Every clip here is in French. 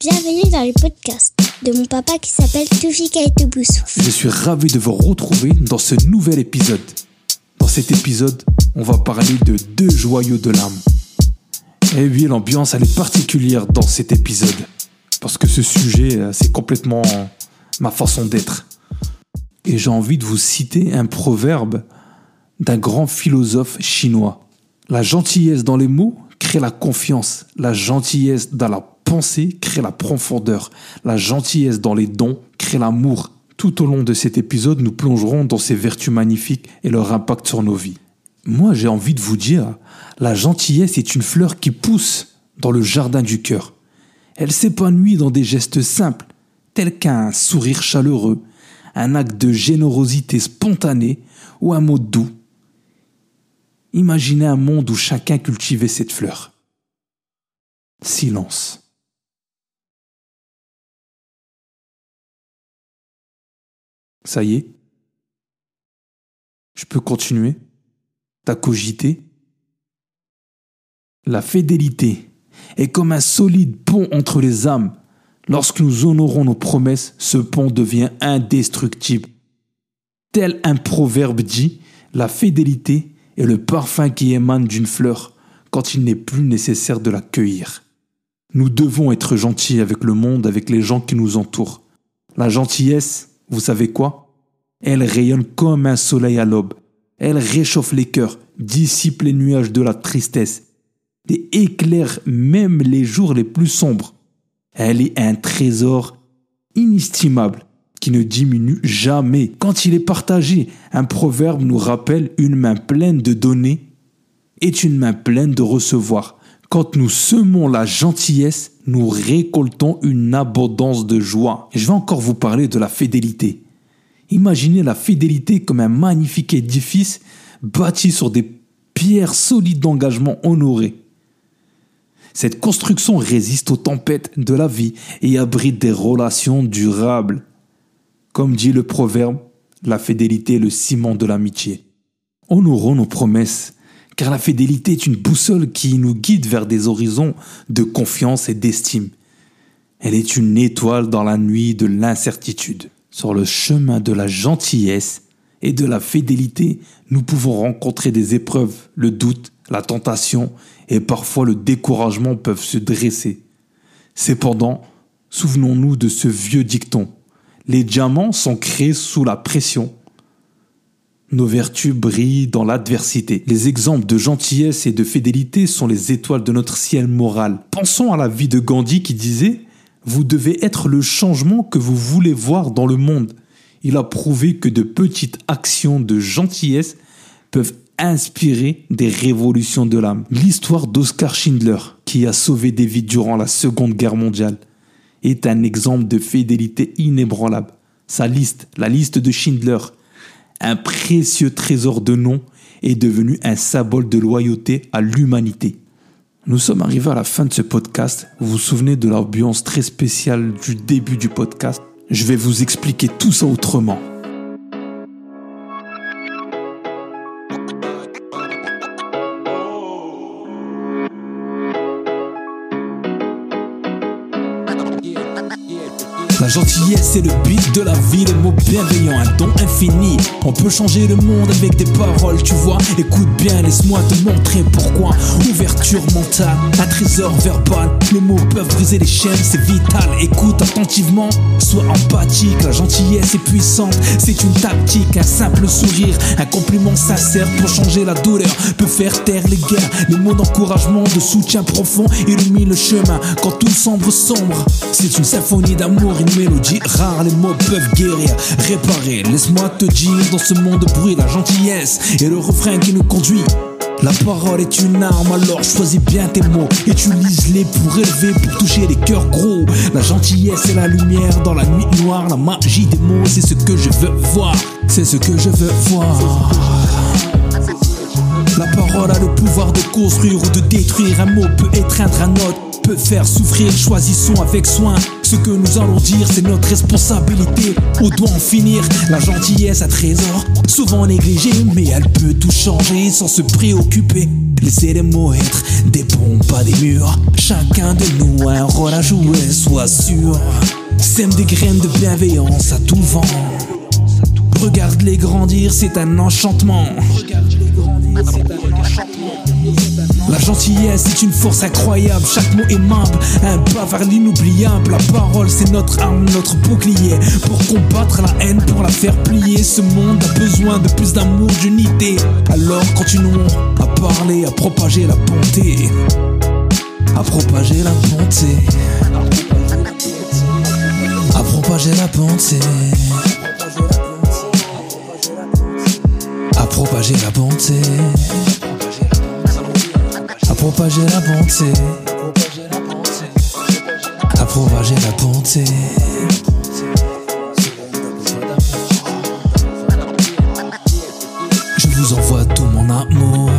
Bienvenue dans le podcast de mon papa qui s'appelle Toufika et. Je suis ravi de vous retrouver dans ce nouvel épisode. Dans cet épisode, on va parler de deux joyaux de l'âme. Et oui, l'ambiance, elle est particulière dans cet épisode. Parce que ce sujet, euh, c'est complètement ma façon d'être. Et j'ai envie de vous citer un proverbe d'un grand philosophe chinois. La gentillesse dans les mots crée la confiance. La gentillesse dans la pensée crée la profondeur. La gentillesse dans les dons crée l'amour. Tout au long de cet épisode, nous plongerons dans ces vertus magnifiques et leur impact sur nos vies. Moi, j'ai envie de vous dire, la gentillesse est une fleur qui pousse dans le jardin du cœur. Elle s'épanouit dans des gestes simples, tels qu'un sourire chaleureux, un acte de générosité spontanée ou un mot doux. Imaginez un monde où chacun cultivait cette fleur. Silence. Ça y est Je peux continuer T'as cogité La fidélité est comme un solide pont entre les âmes. Lorsque nous honorons nos promesses, ce pont devient indestructible. Tel un proverbe dit, la fidélité est le parfum qui émane d'une fleur quand il n'est plus nécessaire de la cueillir. Nous devons être gentils avec le monde, avec les gens qui nous entourent. La gentillesse, vous savez quoi? Elle rayonne comme un soleil à l'aube. Elle réchauffe les cœurs, dissipe les nuages de la tristesse et éclaire même les jours les plus sombres. Elle est un trésor inestimable qui ne diminue jamais. Quand il est partagé, un proverbe nous rappelle une main pleine de donner est une main pleine de recevoir. Quand nous semons la gentillesse, nous récoltons une abondance de joie. Je vais encore vous parler de la fidélité. Imaginez la fidélité comme un magnifique édifice bâti sur des pierres solides d'engagement honoré. Cette construction résiste aux tempêtes de la vie et abrite des relations durables. Comme dit le proverbe, la fidélité est le ciment de l'amitié. Honorons nos promesses, car la fidélité est une boussole qui nous guide vers des horizons de confiance et d'estime. Elle est une étoile dans la nuit de l'incertitude. Sur le chemin de la gentillesse et de la fidélité, nous pouvons rencontrer des épreuves, le doute, la tentation et parfois le découragement peuvent se dresser. Cependant, souvenons-nous de ce vieux dicton. Les diamants sont créés sous la pression. Nos vertus brillent dans l'adversité. Les exemples de gentillesse et de fidélité sont les étoiles de notre ciel moral. Pensons à la vie de Gandhi qui disait Vous devez être le changement que vous voulez voir dans le monde. Il a prouvé que de petites actions de gentillesse peuvent inspirer des révolutions de l'âme. L'histoire d'Oscar Schindler, qui a sauvé des vies durant la Seconde Guerre mondiale, est un exemple de fidélité inébranlable. Sa liste, la liste de Schindler, un précieux trésor de nom, est devenu un symbole de loyauté à l'humanité. Nous sommes arrivés à la fin de ce podcast. Vous vous souvenez de l'ambiance très spéciale du début du podcast? Je vais vous expliquer tout ça autrement. La gentillesse est le but de la vie, le mot bienveillant, un don infini. On peut changer le monde avec des paroles, tu vois. Écoute bien, laisse-moi te montrer pourquoi. Ouverture mentale, un trésor verbal. Les mots peuvent briser les chaînes, c'est vital. Écoute attentivement, sois empathique. La gentillesse est puissante, c'est une tactique. Un simple sourire, un compliment sincère pour changer la douleur, peut faire taire les guerres. Les mots d'encouragement, de soutien profond illuminent le chemin quand tout semble sombre. C'est une symphonie d'amour, une mélodie rare, les mots peuvent guérir, réparer. Laisse-moi te dire, dans ce monde de bruit, la gentillesse est le refrain qui nous conduit. La parole est une arme, alors choisis bien tes mots. Utilise-les pour élever, pour toucher les cœurs gros. La gentillesse est la lumière dans la nuit noire. La magie des mots, c'est ce que je veux voir. C'est ce que je veux voir. La parole a le pouvoir de construire ou de détruire. Un mot peut étreindre un autre peut faire souffrir, choisissons avec soin. Ce que nous allons dire, c'est notre responsabilité. On doit en finir. La gentillesse, un trésor, souvent négligé, mais elle peut tout changer sans se préoccuper. Laissez les mots être des ponts, pas des murs. Chacun de nous a un rôle à jouer, sois sûr. Sème des graines de bienveillance à tout vent. Regarde-les grandir, c'est un enchantement. La gentillesse est une force incroyable, chaque mot aimable, un pas vers l'inoubliable. La parole, c'est notre arme, notre bouclier. Pour combattre la haine, pour la faire plier. Ce monde a besoin de plus d'amour, d'unité. Alors continuons à parler, à propager la bonté. À propager la bonté. À propager la bonté. propager la bonté. À propager la bonté. À propager la bonté. Je vous envoie tout mon amour.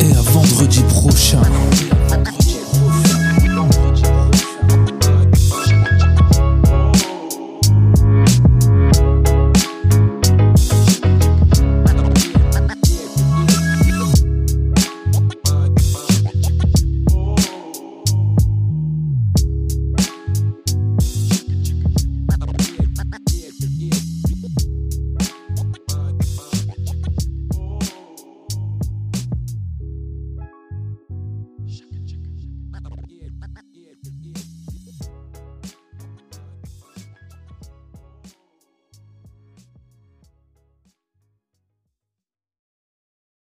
Et à vendredi prochain.